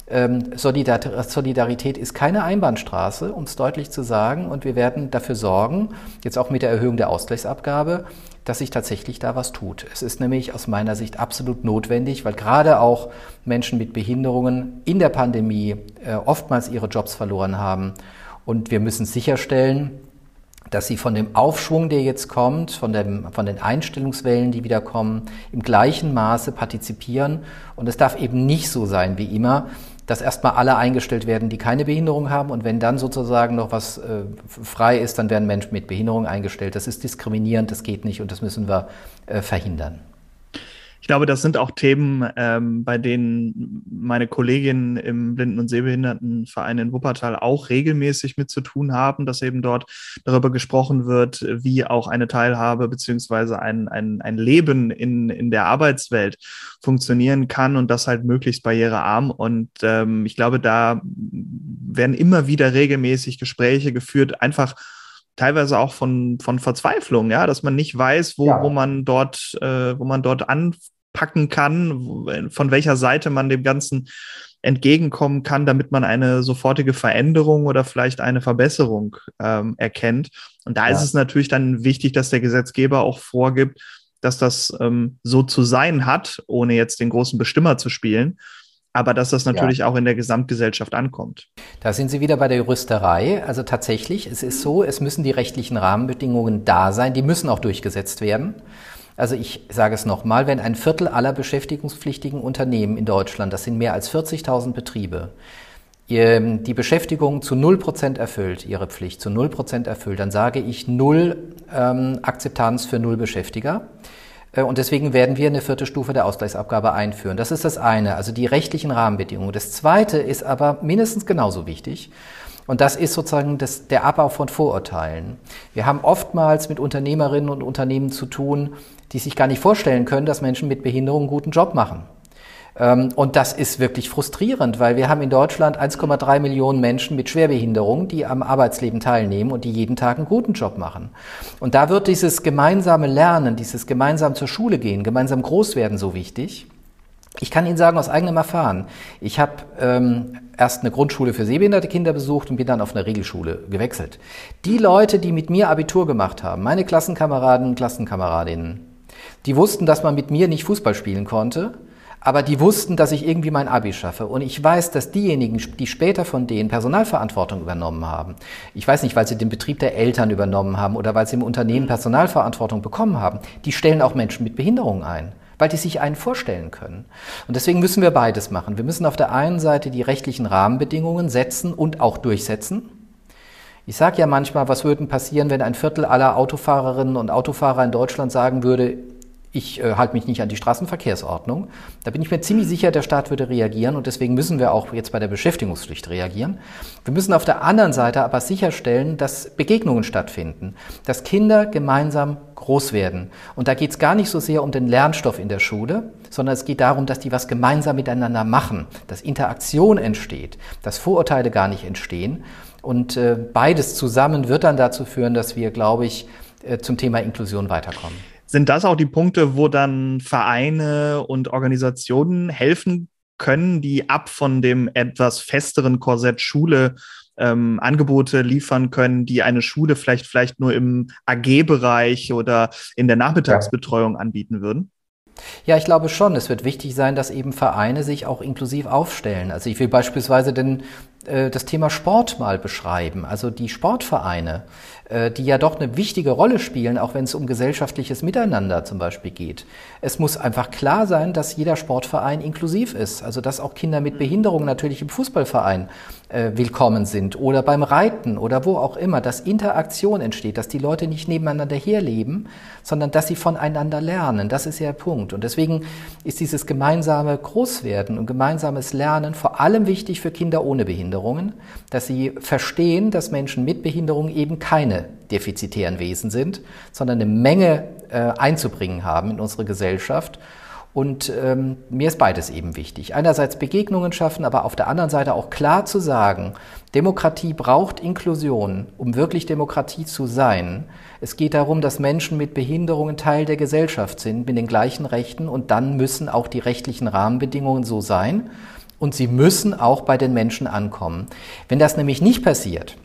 Ähm, Solidarität ist keine Einbahnstraße, um es deutlich zu sagen. Und wir werden dafür sorgen, jetzt auch mit der Erhöhung der Ausgleichsabgabe, dass sich tatsächlich da was tut. Es ist nämlich aus meiner Sicht absolut notwendig, weil gerade auch Menschen mit Behinderungen in der Pandemie äh, oftmals ihre Jobs verloren haben. Und wir müssen sicherstellen, dass sie von dem Aufschwung, der jetzt kommt, von, dem, von den Einstellungswellen, die wieder kommen, im gleichen Maße partizipieren. Und es darf eben nicht so sein wie immer, dass erstmal alle eingestellt werden, die keine Behinderung haben. Und wenn dann sozusagen noch was äh, frei ist, dann werden Menschen mit Behinderung eingestellt. Das ist diskriminierend, das geht nicht und das müssen wir äh, verhindern. Ich glaube, das sind auch Themen, ähm, bei denen meine Kolleginnen im Blinden- und Sehbehindertenverein in Wuppertal auch regelmäßig mit zu tun haben, dass eben dort darüber gesprochen wird, wie auch eine Teilhabe beziehungsweise ein, ein, ein Leben in, in der Arbeitswelt funktionieren kann und das halt möglichst barrierearm. Und ähm, ich glaube, da werden immer wieder regelmäßig Gespräche geführt, einfach teilweise auch von, von Verzweiflung, ja, dass man nicht weiß, wo, ja. wo man dort, äh, wo man dort an, packen kann, von welcher Seite man dem Ganzen entgegenkommen kann, damit man eine sofortige Veränderung oder vielleicht eine Verbesserung ähm, erkennt. Und da ja. ist es natürlich dann wichtig, dass der Gesetzgeber auch vorgibt, dass das ähm, so zu sein hat, ohne jetzt den großen Bestimmer zu spielen, aber dass das natürlich ja. auch in der Gesamtgesellschaft ankommt. Da sind Sie wieder bei der Juristerei. Also tatsächlich, es ist so, es müssen die rechtlichen Rahmenbedingungen da sein, die müssen auch durchgesetzt werden. Also ich sage es nochmal, wenn ein Viertel aller beschäftigungspflichtigen Unternehmen in Deutschland, das sind mehr als 40.000 Betriebe, die Beschäftigung zu 0% erfüllt, ihre Pflicht zu 0% erfüllt, dann sage ich null ähm, Akzeptanz für null Beschäftiger. Äh, und deswegen werden wir eine vierte Stufe der Ausgleichsabgabe einführen. Das ist das eine, also die rechtlichen Rahmenbedingungen. Das zweite ist aber mindestens genauso wichtig. Und das ist sozusagen das, der Abbau von Vorurteilen. Wir haben oftmals mit Unternehmerinnen und Unternehmen zu tun, die sich gar nicht vorstellen können, dass Menschen mit Behinderung einen guten Job machen. Ähm, und das ist wirklich frustrierend, weil wir haben in Deutschland 1,3 Millionen Menschen mit Schwerbehinderung, die am Arbeitsleben teilnehmen und die jeden Tag einen guten Job machen. Und da wird dieses gemeinsame Lernen, dieses gemeinsam zur Schule gehen, gemeinsam groß werden so wichtig. Ich kann Ihnen sagen aus eigenem Erfahren, ich habe ähm, erst eine Grundschule für sehbehinderte Kinder besucht und bin dann auf eine Regelschule gewechselt. Die Leute, die mit mir Abitur gemacht haben, meine Klassenkameraden und Klassenkameradinnen, die wussten, dass man mit mir nicht Fußball spielen konnte, aber die wussten, dass ich irgendwie mein Abi schaffe. Und ich weiß, dass diejenigen, die später von denen Personalverantwortung übernommen haben, ich weiß nicht, weil sie den Betrieb der Eltern übernommen haben oder weil sie im Unternehmen Personalverantwortung bekommen haben, die stellen auch Menschen mit Behinderungen ein weil die sich einen vorstellen können. Und deswegen müssen wir beides machen. Wir müssen auf der einen Seite die rechtlichen Rahmenbedingungen setzen und auch durchsetzen. Ich sage ja manchmal, was würde passieren, wenn ein Viertel aller Autofahrerinnen und Autofahrer in Deutschland sagen würde, ich äh, halte mich nicht an die Straßenverkehrsordnung. Da bin ich mir ziemlich sicher, der Staat würde reagieren und deswegen müssen wir auch jetzt bei der Beschäftigungspflicht reagieren. Wir müssen auf der anderen Seite aber sicherstellen, dass Begegnungen stattfinden, dass Kinder gemeinsam groß werden. Und da geht es gar nicht so sehr um den Lernstoff in der Schule, sondern es geht darum, dass die was gemeinsam miteinander machen, dass Interaktion entsteht, dass Vorurteile gar nicht entstehen. Und äh, beides zusammen wird dann dazu führen, dass wir, glaube ich, äh, zum Thema Inklusion weiterkommen. Sind das auch die Punkte, wo dann Vereine und Organisationen helfen können, die ab von dem etwas festeren Korsett Schule ähm, Angebote liefern können, die eine Schule vielleicht, vielleicht nur im AG-Bereich oder in der Nachmittagsbetreuung anbieten würden? Ja, ich glaube schon. Es wird wichtig sein, dass eben Vereine sich auch inklusiv aufstellen. Also ich will beispielsweise den das Thema Sport mal beschreiben. Also die Sportvereine, äh, die ja doch eine wichtige Rolle spielen, auch wenn es um gesellschaftliches Miteinander zum Beispiel geht. Es muss einfach klar sein, dass jeder Sportverein inklusiv ist. Also dass auch Kinder mit Behinderung natürlich im Fußballverein äh, willkommen sind oder beim Reiten oder wo auch immer, dass Interaktion entsteht, dass die Leute nicht nebeneinander herleben, sondern dass sie voneinander lernen. Das ist ja der Punkt. Und deswegen ist dieses gemeinsame Großwerden und gemeinsames Lernen vor allem wichtig für Kinder ohne Behinderungen, dass sie verstehen, dass Menschen mit Behinderung eben keine defizitären Wesen sind, sondern eine Menge äh, einzubringen haben in unsere Gesellschaft und ähm, mir ist beides eben wichtig. Einerseits Begegnungen schaffen, aber auf der anderen Seite auch klar zu sagen, Demokratie braucht Inklusion, um wirklich Demokratie zu sein. Es geht darum, dass Menschen mit Behinderungen Teil der Gesellschaft sind, mit den gleichen Rechten und dann müssen auch die rechtlichen Rahmenbedingungen so sein und sie müssen auch bei den Menschen ankommen. Wenn das nämlich nicht passiert,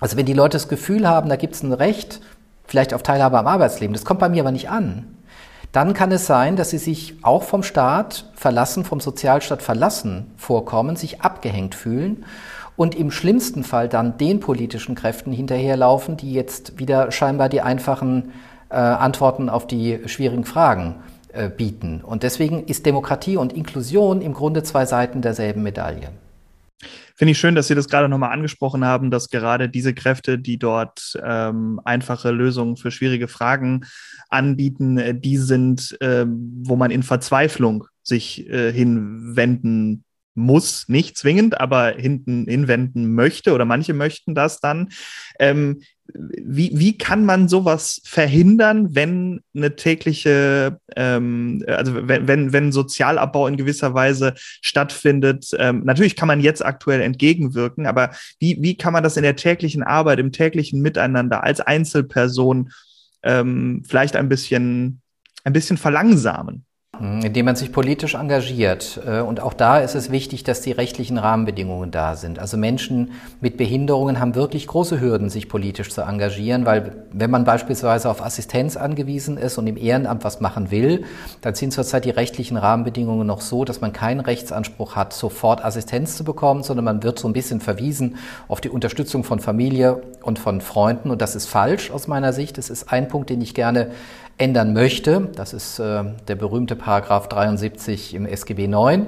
also wenn die Leute das Gefühl haben, da gibt es ein Recht, vielleicht auf Teilhabe am Arbeitsleben, das kommt bei mir aber nicht an, dann kann es sein, dass sie sich auch vom Staat verlassen, vom Sozialstaat verlassen vorkommen, sich abgehängt fühlen und im schlimmsten Fall dann den politischen Kräften hinterherlaufen, die jetzt wieder scheinbar die einfachen äh, Antworten auf die schwierigen Fragen äh, bieten. Und deswegen ist Demokratie und Inklusion im Grunde zwei Seiten derselben Medaille. Finde ich schön, dass Sie das gerade nochmal angesprochen haben, dass gerade diese Kräfte, die dort ähm, einfache Lösungen für schwierige Fragen anbieten, äh, die sind, äh, wo man in Verzweiflung sich äh, hinwenden muss, nicht zwingend, aber hinten hinwenden möchte oder manche möchten das dann. Ähm, wie, wie kann man sowas verhindern, wenn eine tägliche, ähm, also wenn, wenn, wenn Sozialabbau in gewisser Weise stattfindet? Ähm, natürlich kann man jetzt aktuell entgegenwirken, aber wie, wie kann man das in der täglichen Arbeit, im täglichen Miteinander als Einzelperson ähm, vielleicht ein bisschen, ein bisschen verlangsamen? Indem man sich politisch engagiert. Äh, und auch da ist es wichtig, dass die rechtlichen Rahmenbedingungen da sind. Also Menschen mit Behinderungen haben wirklich große Hürden, sich politisch zu engagieren, weil wenn man beispielsweise auf Assistenz angewiesen ist und im Ehrenamt was machen will, dann sind zurzeit die rechtlichen Rahmenbedingungen noch so, dass man keinen Rechtsanspruch hat, sofort Assistenz zu bekommen, sondern man wird so ein bisschen verwiesen auf die Unterstützung von Familie und von Freunden. Und das ist falsch aus meiner Sicht. Das ist ein Punkt, den ich gerne ändern möchte. Das ist äh, der berühmte Paragraph 73 im SGB 9.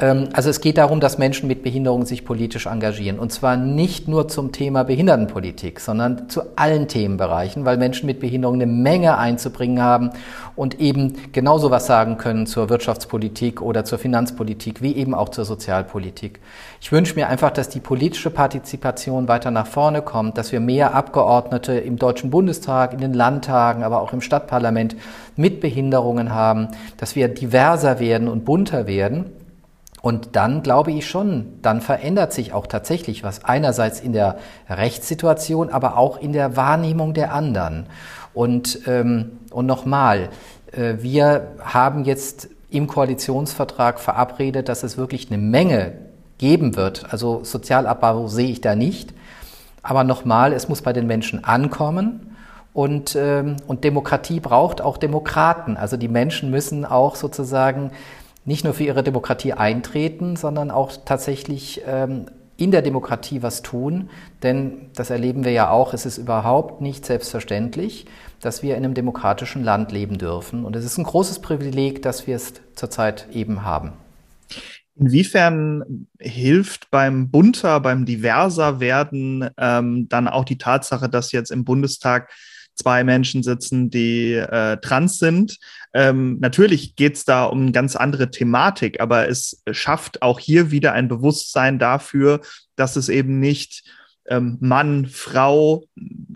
Ähm, also es geht darum, dass Menschen mit Behinderung sich politisch engagieren. Und zwar nicht nur zum Thema Behindertenpolitik, sondern zu allen Themenbereichen, weil Menschen mit Behinderung eine Menge einzubringen haben und eben genauso was sagen können zur Wirtschaftspolitik oder zur Finanzpolitik, wie eben auch zur Sozialpolitik. Ich wünsche mir einfach, dass die politische Partizipation weiter nach vorne kommt, dass wir mehr Abgeordnete im Deutschen Bundestag, in den Landtagen, aber auch im Stadtparlament mit Behinderungen haben, dass wir diverser werden und bunter werden. Und dann glaube ich schon, dann verändert sich auch tatsächlich was einerseits in der Rechtssituation, aber auch in der Wahrnehmung der anderen. Und, ähm, und nochmal, äh, wir haben jetzt im Koalitionsvertrag verabredet, dass es wirklich eine Menge geben wird. Also Sozialabbau sehe ich da nicht. Aber nochmal, es muss bei den Menschen ankommen. Und, ähm, und Demokratie braucht auch Demokraten. Also die Menschen müssen auch sozusagen nicht nur für ihre Demokratie eintreten, sondern auch tatsächlich ähm, in der Demokratie was tun. Denn das erleben wir ja auch, es ist überhaupt nicht selbstverständlich, dass wir in einem demokratischen Land leben dürfen. Und es ist ein großes Privileg, dass wir es zurzeit eben haben. Inwiefern hilft beim bunter, beim diverser werden ähm, dann auch die Tatsache, dass jetzt im Bundestag zwei Menschen sitzen, die äh, trans sind. Ähm, natürlich geht es da um eine ganz andere Thematik, aber es schafft auch hier wieder ein Bewusstsein dafür, dass es eben nicht ähm, Mann, Frau,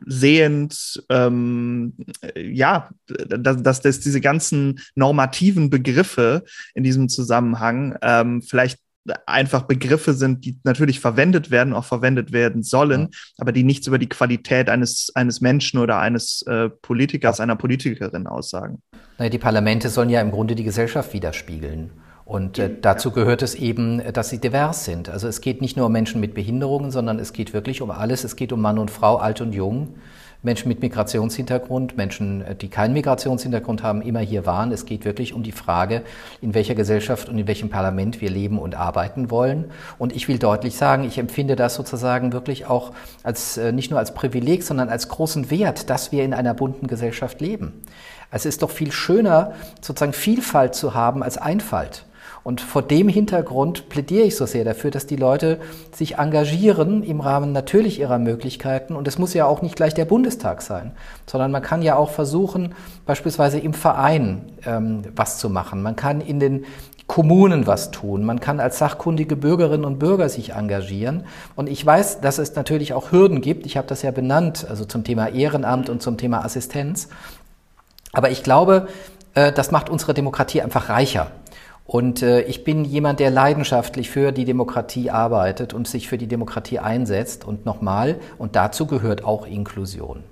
sehend, ähm, ja, dass, dass, dass diese ganzen normativen Begriffe in diesem Zusammenhang ähm, vielleicht einfach Begriffe sind, die natürlich verwendet werden, auch verwendet werden sollen, ja. aber die nichts über die Qualität eines, eines Menschen oder eines äh, Politikers, einer Politikerin aussagen. Naja, die Parlamente sollen ja im Grunde die Gesellschaft widerspiegeln. Und äh, dazu gehört es eben, dass sie divers sind. Also es geht nicht nur um Menschen mit Behinderungen, sondern es geht wirklich um alles. Es geht um Mann und Frau, alt und jung. Menschen mit Migrationshintergrund, Menschen, äh, die keinen Migrationshintergrund haben, immer hier waren. Es geht wirklich um die Frage, in welcher Gesellschaft und in welchem Parlament wir leben und arbeiten wollen. Und ich will deutlich sagen, ich empfinde das sozusagen wirklich auch als, äh, nicht nur als Privileg, sondern als großen Wert, dass wir in einer bunten Gesellschaft leben. Es ist doch viel schöner, sozusagen Vielfalt zu haben als Einfalt. Und vor dem Hintergrund plädiere ich so sehr dafür, dass die Leute sich engagieren im Rahmen natürlich ihrer Möglichkeiten. Und es muss ja auch nicht gleich der Bundestag sein, sondern man kann ja auch versuchen, beispielsweise im Verein ähm, was zu machen. Man kann in den Kommunen was tun. Man kann als sachkundige Bürgerinnen und Bürger sich engagieren. Und ich weiß, dass es natürlich auch Hürden gibt. Ich habe das ja benannt, also zum Thema Ehrenamt und zum Thema Assistenz. Aber ich glaube, äh, das macht unsere Demokratie einfach reicher. Und äh, ich bin jemand, der leidenschaftlich für die Demokratie arbeitet und sich für die Demokratie einsetzt. Und nochmal, und dazu gehört auch Inklusion.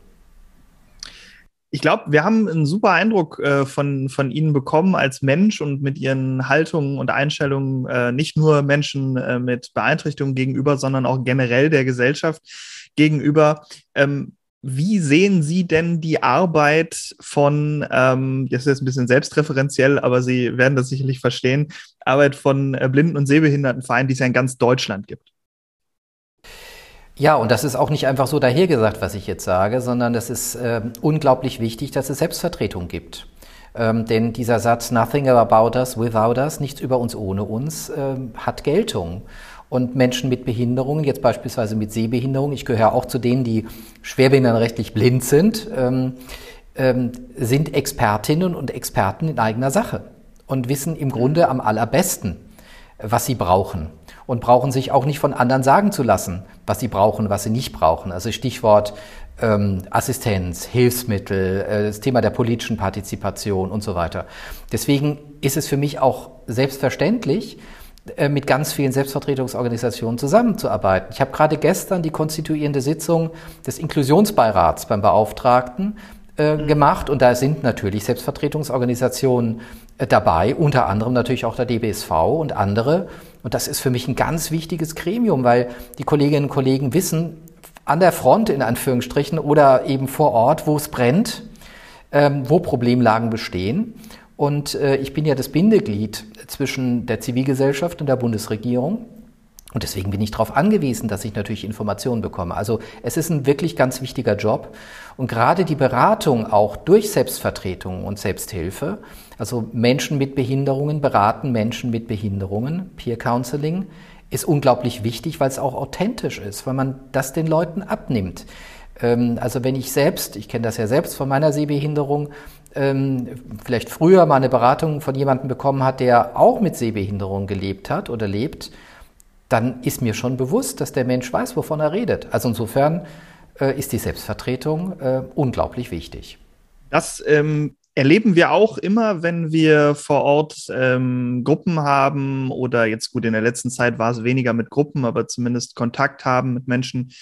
Ich glaube, wir haben einen super Eindruck äh, von, von Ihnen bekommen als Mensch und mit Ihren Haltungen und Einstellungen äh, nicht nur Menschen äh, mit Beeinträchtigungen gegenüber, sondern auch generell der Gesellschaft gegenüber. Ähm, wie sehen Sie denn die Arbeit von, ähm, das ist jetzt ein bisschen selbstreferenziell, aber Sie werden das sicherlich verstehen, Arbeit von äh, Blinden- und Sehbehindertenvereinen, die es ja in ganz Deutschland gibt? Ja, und das ist auch nicht einfach so dahergesagt, was ich jetzt sage, sondern das ist äh, unglaublich wichtig, dass es Selbstvertretung gibt. Ähm, denn dieser Satz Nothing about us without us, nichts über uns ohne uns, äh, hat Geltung und Menschen mit Behinderungen, jetzt beispielsweise mit Sehbehinderung, ich gehöre auch zu denen, die schwerbehindertenrechtlich blind sind, ähm, ähm, sind Expertinnen und Experten in eigener Sache und wissen im Grunde am allerbesten, was sie brauchen und brauchen sich auch nicht von anderen sagen zu lassen, was sie brauchen, was sie nicht brauchen. Also Stichwort ähm, Assistenz, Hilfsmittel, äh, das Thema der politischen Partizipation und so weiter. Deswegen ist es für mich auch selbstverständlich, mit ganz vielen Selbstvertretungsorganisationen zusammenzuarbeiten. Ich habe gerade gestern die konstituierende Sitzung des Inklusionsbeirats beim Beauftragten äh, mhm. gemacht und da sind natürlich Selbstvertretungsorganisationen äh, dabei, unter anderem natürlich auch der DBSV und andere. Und das ist für mich ein ganz wichtiges Gremium, weil die Kolleginnen und Kollegen wissen, an der Front in Anführungsstrichen oder eben vor Ort, wo es brennt, ähm, wo Problemlagen bestehen. Und äh, ich bin ja das Bindeglied zwischen der Zivilgesellschaft und der Bundesregierung. Und deswegen bin ich darauf angewiesen, dass ich natürlich Informationen bekomme. Also es ist ein wirklich ganz wichtiger Job. Und gerade die Beratung auch durch Selbstvertretung und Selbsthilfe, also Menschen mit Behinderungen beraten Menschen mit Behinderungen, Peer Counseling, ist unglaublich wichtig, weil es auch authentisch ist, weil man das den Leuten abnimmt. Ähm, also wenn ich selbst, ich kenne das ja selbst von meiner Sehbehinderung, ähm, vielleicht früher mal eine Beratung von jemandem bekommen hat, der auch mit Sehbehinderung gelebt hat oder lebt, dann ist mir schon bewusst, dass der Mensch weiß, wovon er redet. Also insofern äh, ist die Selbstvertretung äh, unglaublich wichtig. Das ähm, erleben wir auch immer, wenn wir vor Ort ähm, Gruppen haben oder jetzt gut, in der letzten Zeit war es weniger mit Gruppen, aber zumindest Kontakt haben mit Menschen,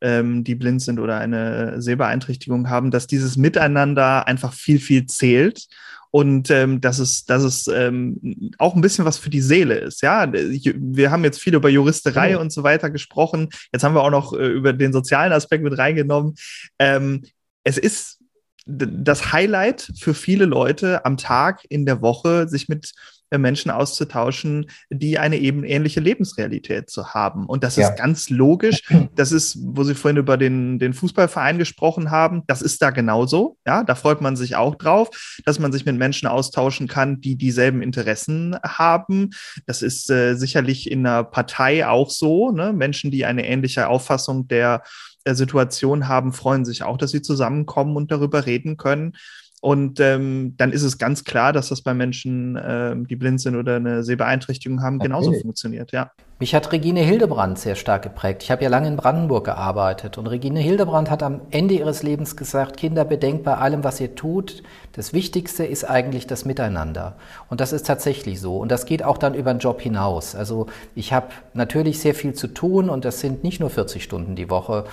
ähm, die blind sind oder eine Sehbeeinträchtigung haben, dass dieses Miteinander einfach viel, viel zählt und ähm, dass es, dass es ähm, auch ein bisschen was für die Seele ist. Ja, wir haben jetzt viel über Juristerei mhm. und so weiter gesprochen. Jetzt haben wir auch noch äh, über den sozialen Aspekt mit reingenommen. Ähm, es ist das Highlight für viele Leute am Tag in der Woche, sich mit Menschen auszutauschen, die eine eben ähnliche Lebensrealität zu haben. Und das ja. ist ganz logisch. Das ist, wo Sie vorhin über den, den Fußballverein gesprochen haben, das ist da genauso. Ja, da freut man sich auch drauf, dass man sich mit Menschen austauschen kann, die dieselben Interessen haben. Das ist äh, sicherlich in einer Partei auch so. Ne? Menschen, die eine ähnliche Auffassung der, der Situation haben, freuen sich auch, dass sie zusammenkommen und darüber reden können. Und ähm, dann ist es ganz klar, dass das bei Menschen, ähm, die blind sind oder eine Sehbeeinträchtigung haben, genauso okay. funktioniert, ja. Mich hat Regine Hildebrand sehr stark geprägt. Ich habe ja lange in Brandenburg gearbeitet und Regine Hildebrand hat am Ende ihres Lebens gesagt, Kinder, bedenkt bei allem, was ihr tut, das Wichtigste ist eigentlich das Miteinander. Und das ist tatsächlich so. Und das geht auch dann über den Job hinaus. Also ich habe natürlich sehr viel zu tun und das sind nicht nur 40 Stunden die Woche.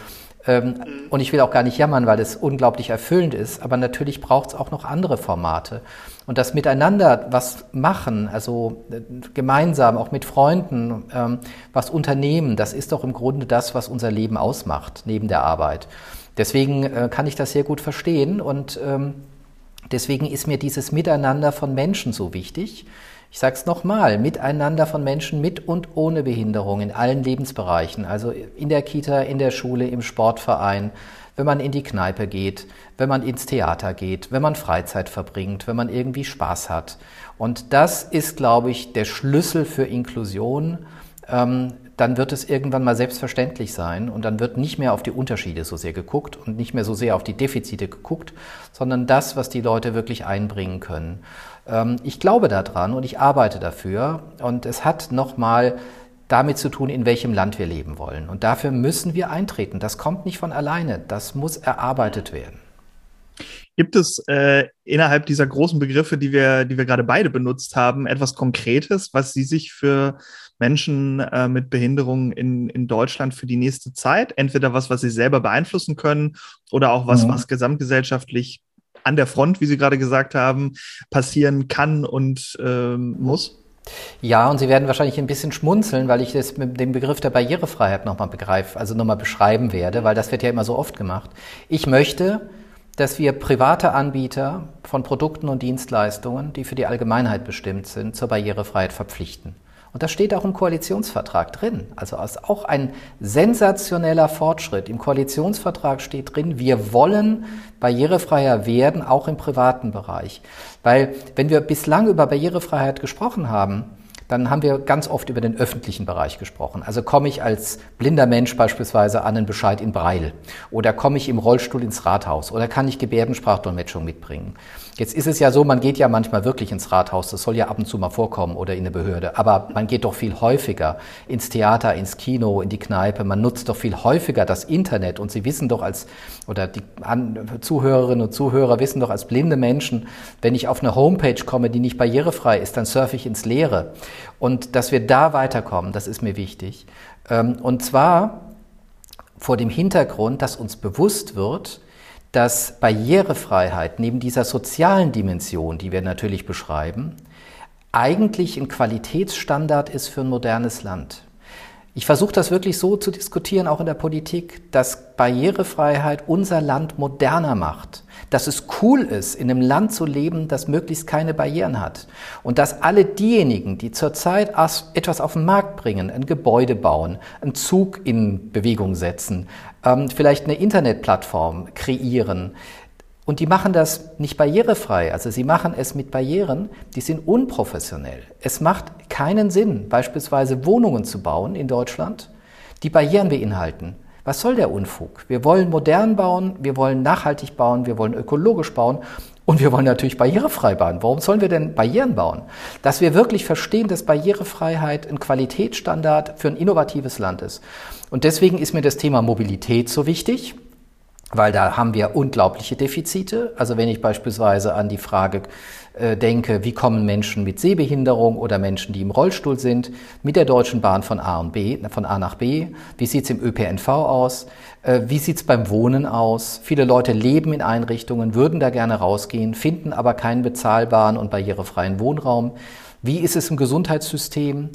Ähm, mhm. Und ich will auch gar nicht jammern, weil es unglaublich erfüllend ist, aber natürlich braucht es auch noch andere Formate. Und das Miteinander was machen, also äh, gemeinsam, auch mit Freunden, ähm, was unternehmen, das ist doch im Grunde das, was unser Leben ausmacht, neben der Arbeit. Deswegen äh, kann ich das sehr gut verstehen und ähm, deswegen ist mir dieses Miteinander von Menschen so wichtig. Ich sage es nochmal, miteinander von Menschen mit und ohne Behinderung in allen Lebensbereichen, also in der Kita, in der Schule, im Sportverein, wenn man in die Kneipe geht, wenn man ins Theater geht, wenn man Freizeit verbringt, wenn man irgendwie Spaß hat. Und das ist, glaube ich, der Schlüssel für Inklusion. Ähm, dann wird es irgendwann mal selbstverständlich sein und dann wird nicht mehr auf die Unterschiede so sehr geguckt und nicht mehr so sehr auf die Defizite geguckt, sondern das, was die Leute wirklich einbringen können. Ähm, ich glaube daran und ich arbeite dafür und es hat nochmal damit zu tun, in welchem Land wir leben wollen. Und dafür müssen wir eintreten. Das kommt nicht von alleine. Das muss erarbeitet werden. Gibt es äh, innerhalb dieser großen Begriffe, die wir, die wir gerade beide benutzt haben, etwas Konkretes, was Sie sich für Menschen äh, mit Behinderungen in, in Deutschland für die nächste Zeit, entweder was, was Sie selber beeinflussen können oder auch was, mhm. was gesamtgesellschaftlich an der Front, wie Sie gerade gesagt haben, passieren kann und ähm, muss? Ja, und Sie werden wahrscheinlich ein bisschen schmunzeln, weil ich das mit dem Begriff der Barrierefreiheit nochmal begreife, also nochmal beschreiben werde, weil das wird ja immer so oft gemacht. Ich möchte, dass wir private Anbieter von Produkten und Dienstleistungen, die für die Allgemeinheit bestimmt sind, zur Barrierefreiheit verpflichten. Und das steht auch im Koalitionsvertrag drin. Also ist auch ein sensationeller Fortschritt. Im Koalitionsvertrag steht drin, wir wollen barrierefreier werden, auch im privaten Bereich. Weil wenn wir bislang über Barrierefreiheit gesprochen haben, dann haben wir ganz oft über den öffentlichen Bereich gesprochen. Also komme ich als blinder Mensch beispielsweise an einen Bescheid in Breil oder komme ich im Rollstuhl ins Rathaus oder kann ich Gebärdensprachdolmetschung mitbringen. Jetzt ist es ja so, man geht ja manchmal wirklich ins Rathaus, das soll ja ab und zu mal vorkommen oder in eine Behörde, aber man geht doch viel häufiger ins Theater, ins Kino, in die Kneipe, man nutzt doch viel häufiger das Internet und Sie wissen doch als, oder die Zuhörerinnen und Zuhörer wissen doch als blinde Menschen, wenn ich auf eine Homepage komme, die nicht barrierefrei ist, dann surfe ich ins Leere. Und dass wir da weiterkommen, das ist mir wichtig. Ähm, und zwar vor dem Hintergrund, dass uns bewusst wird, dass Barrierefreiheit neben dieser sozialen Dimension, die wir natürlich beschreiben, eigentlich ein Qualitätsstandard ist für ein modernes Land. Ich versuche das wirklich so zu diskutieren, auch in der Politik, dass Barrierefreiheit unser Land moderner macht. Dass es cool ist, in einem Land zu leben, das möglichst keine Barrieren hat. Und dass alle diejenigen, die zurzeit etwas auf den Markt bringen, ein Gebäude bauen, einen Zug in Bewegung setzen, ähm, vielleicht eine Internetplattform kreieren, und die machen das nicht barrierefrei, also sie machen es mit Barrieren, die sind unprofessionell. Es macht keinen Sinn, beispielsweise Wohnungen zu bauen in Deutschland, die Barrieren beinhalten. Was soll der Unfug? Wir wollen modern bauen, wir wollen nachhaltig bauen, wir wollen ökologisch bauen und wir wollen natürlich barrierefrei bauen. Warum sollen wir denn Barrieren bauen? Dass wir wirklich verstehen, dass Barrierefreiheit ein Qualitätsstandard für ein innovatives Land ist. Und deswegen ist mir das Thema Mobilität so wichtig weil da haben wir unglaubliche Defizite. Also wenn ich beispielsweise an die Frage äh, denke, wie kommen Menschen mit Sehbehinderung oder Menschen, die im Rollstuhl sind, mit der Deutschen Bahn von A und B, von A nach B, wie sieht's im ÖPNV aus, äh, wie sieht's beim Wohnen aus? Viele Leute leben in Einrichtungen, würden da gerne rausgehen, finden aber keinen bezahlbaren und barrierefreien Wohnraum. Wie ist es im Gesundheitssystem?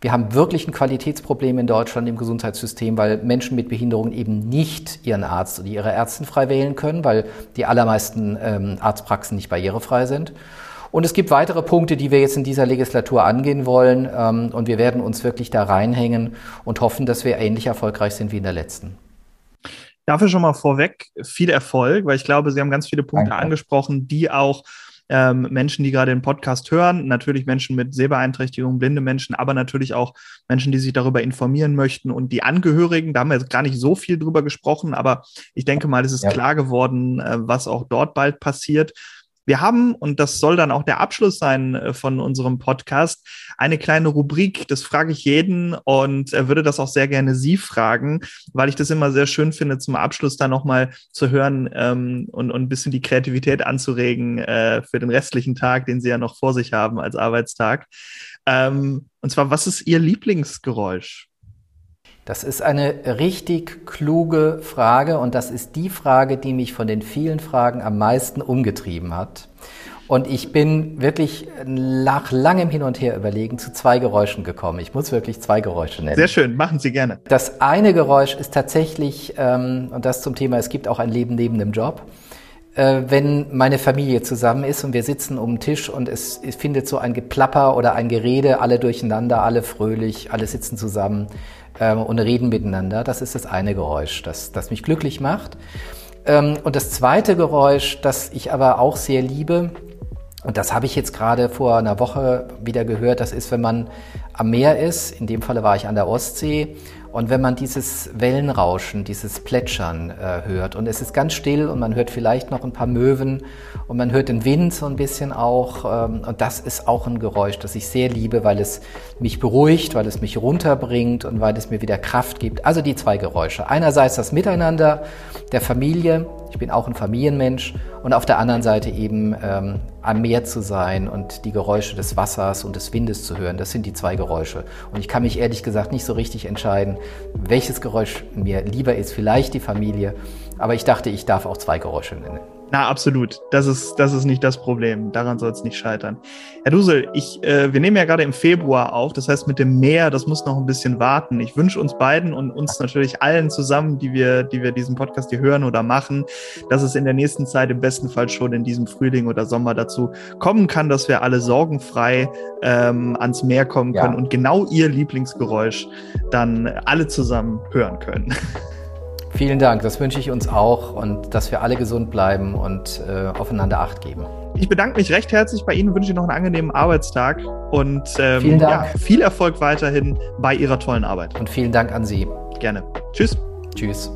Wir haben wirklich ein Qualitätsproblem in Deutschland im Gesundheitssystem, weil Menschen mit Behinderungen eben nicht ihren Arzt oder ihre Ärztin frei wählen können, weil die allermeisten ähm, Arztpraxen nicht barrierefrei sind. Und es gibt weitere Punkte, die wir jetzt in dieser Legislatur angehen wollen. Ähm, und wir werden uns wirklich da reinhängen und hoffen, dass wir ähnlich erfolgreich sind wie in der letzten. Dafür schon mal vorweg viel Erfolg, weil ich glaube, Sie haben ganz viele Punkte Danke. angesprochen, die auch ähm, Menschen, die gerade den Podcast hören, natürlich Menschen mit Sehbeeinträchtigung, blinde Menschen, aber natürlich auch Menschen, die sich darüber informieren möchten und die Angehörigen. Da haben wir jetzt gar nicht so viel drüber gesprochen, aber ich denke mal, es ist ja. klar geworden, äh, was auch dort bald passiert. Wir haben, und das soll dann auch der Abschluss sein äh, von unserem Podcast, eine kleine Rubrik. Das frage ich jeden und würde das auch sehr gerne Sie fragen, weil ich das immer sehr schön finde, zum Abschluss dann nochmal zu hören ähm, und, und ein bisschen die Kreativität anzuregen äh, für den restlichen Tag, den Sie ja noch vor sich haben als Arbeitstag. Ähm, und zwar, was ist Ihr Lieblingsgeräusch? Das ist eine richtig kluge Frage und das ist die Frage, die mich von den vielen Fragen am meisten umgetrieben hat. Und ich bin wirklich nach langem Hin und Her überlegen zu zwei Geräuschen gekommen. Ich muss wirklich zwei Geräusche nennen. Sehr schön, machen Sie gerne. Das eine Geräusch ist tatsächlich, ähm, und das zum Thema, es gibt auch ein Leben neben dem Job äh, wenn meine Familie zusammen ist und wir sitzen um den Tisch und es, es, findet so ein Geplapper oder ein Gerede, alle durcheinander, alle fröhlich, alle sitzen zusammen äh, und reden miteinander. Das ist das eine Geräusch, das, das mich glücklich macht. Ähm, und das zweite Geräusch, das ich aber auch sehr liebe, und das habe ich jetzt gerade vor einer Woche wieder gehört, das ist, wenn man am Meer ist, in dem Falle war ich an der Ostsee und wenn man dieses Wellenrauschen, dieses Plätschern äh, hört und es ist ganz still und man hört vielleicht noch ein paar Möwen und man hört den Wind so ein bisschen auch ähm, und das ist auch ein Geräusch, das ich sehr liebe, weil es mich beruhigt, weil es mich runterbringt und weil es mir wieder Kraft gibt. Also die zwei Geräusche. Einerseits das Miteinander der Familie, ich bin auch ein Familienmensch und auf der anderen Seite eben ähm, am Meer zu sein und die Geräusche des Wassers und des Windes zu hören. Das sind die zwei Geräusche. Und ich kann mich ehrlich gesagt nicht so richtig entscheiden, welches Geräusch mir lieber ist. Vielleicht die Familie, aber ich dachte, ich darf auch zwei Geräusche nennen. Na, absolut. Das ist, das ist nicht das Problem. Daran soll es nicht scheitern. Herr Dusel, ich, äh, wir nehmen ja gerade im Februar auf. Das heißt, mit dem Meer, das muss noch ein bisschen warten. Ich wünsche uns beiden und uns natürlich allen zusammen, die wir, die wir diesen Podcast hier hören oder machen, dass es in der nächsten Zeit im besten Fall schon in diesem Frühling oder Sommer dazu kommen kann, dass wir alle sorgenfrei ähm, ans Meer kommen können ja. und genau Ihr Lieblingsgeräusch dann alle zusammen hören können. Vielen Dank, das wünsche ich uns auch und dass wir alle gesund bleiben und äh, aufeinander Acht geben. Ich bedanke mich recht herzlich bei Ihnen, wünsche Ihnen noch einen angenehmen Arbeitstag und ähm, vielen Dank. Ja, viel Erfolg weiterhin bei Ihrer tollen Arbeit. Und vielen Dank an Sie. Gerne. Tschüss. Tschüss.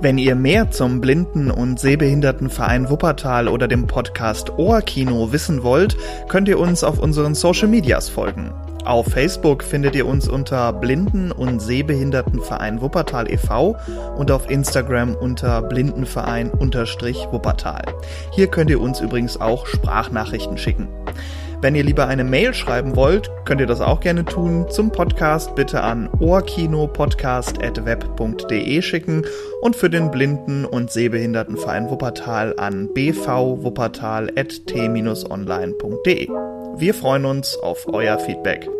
Wenn ihr mehr zum Blinden- und Sehbehindertenverein Wuppertal oder dem Podcast Ohrkino wissen wollt, könnt ihr uns auf unseren Social Medias folgen. Auf Facebook findet ihr uns unter Blinden- und Sehbehindertenverein Wuppertal e.V. und auf Instagram unter Blindenverein-Wuppertal. Hier könnt ihr uns übrigens auch Sprachnachrichten schicken. Wenn ihr lieber eine Mail schreiben wollt, könnt ihr das auch gerne tun. Zum Podcast bitte an ohrkinopodcast.web.de schicken und für den Blinden- und Sehbehindertenverein Wuppertal an bvwuppertal.t-online.de. Wir freuen uns auf euer Feedback.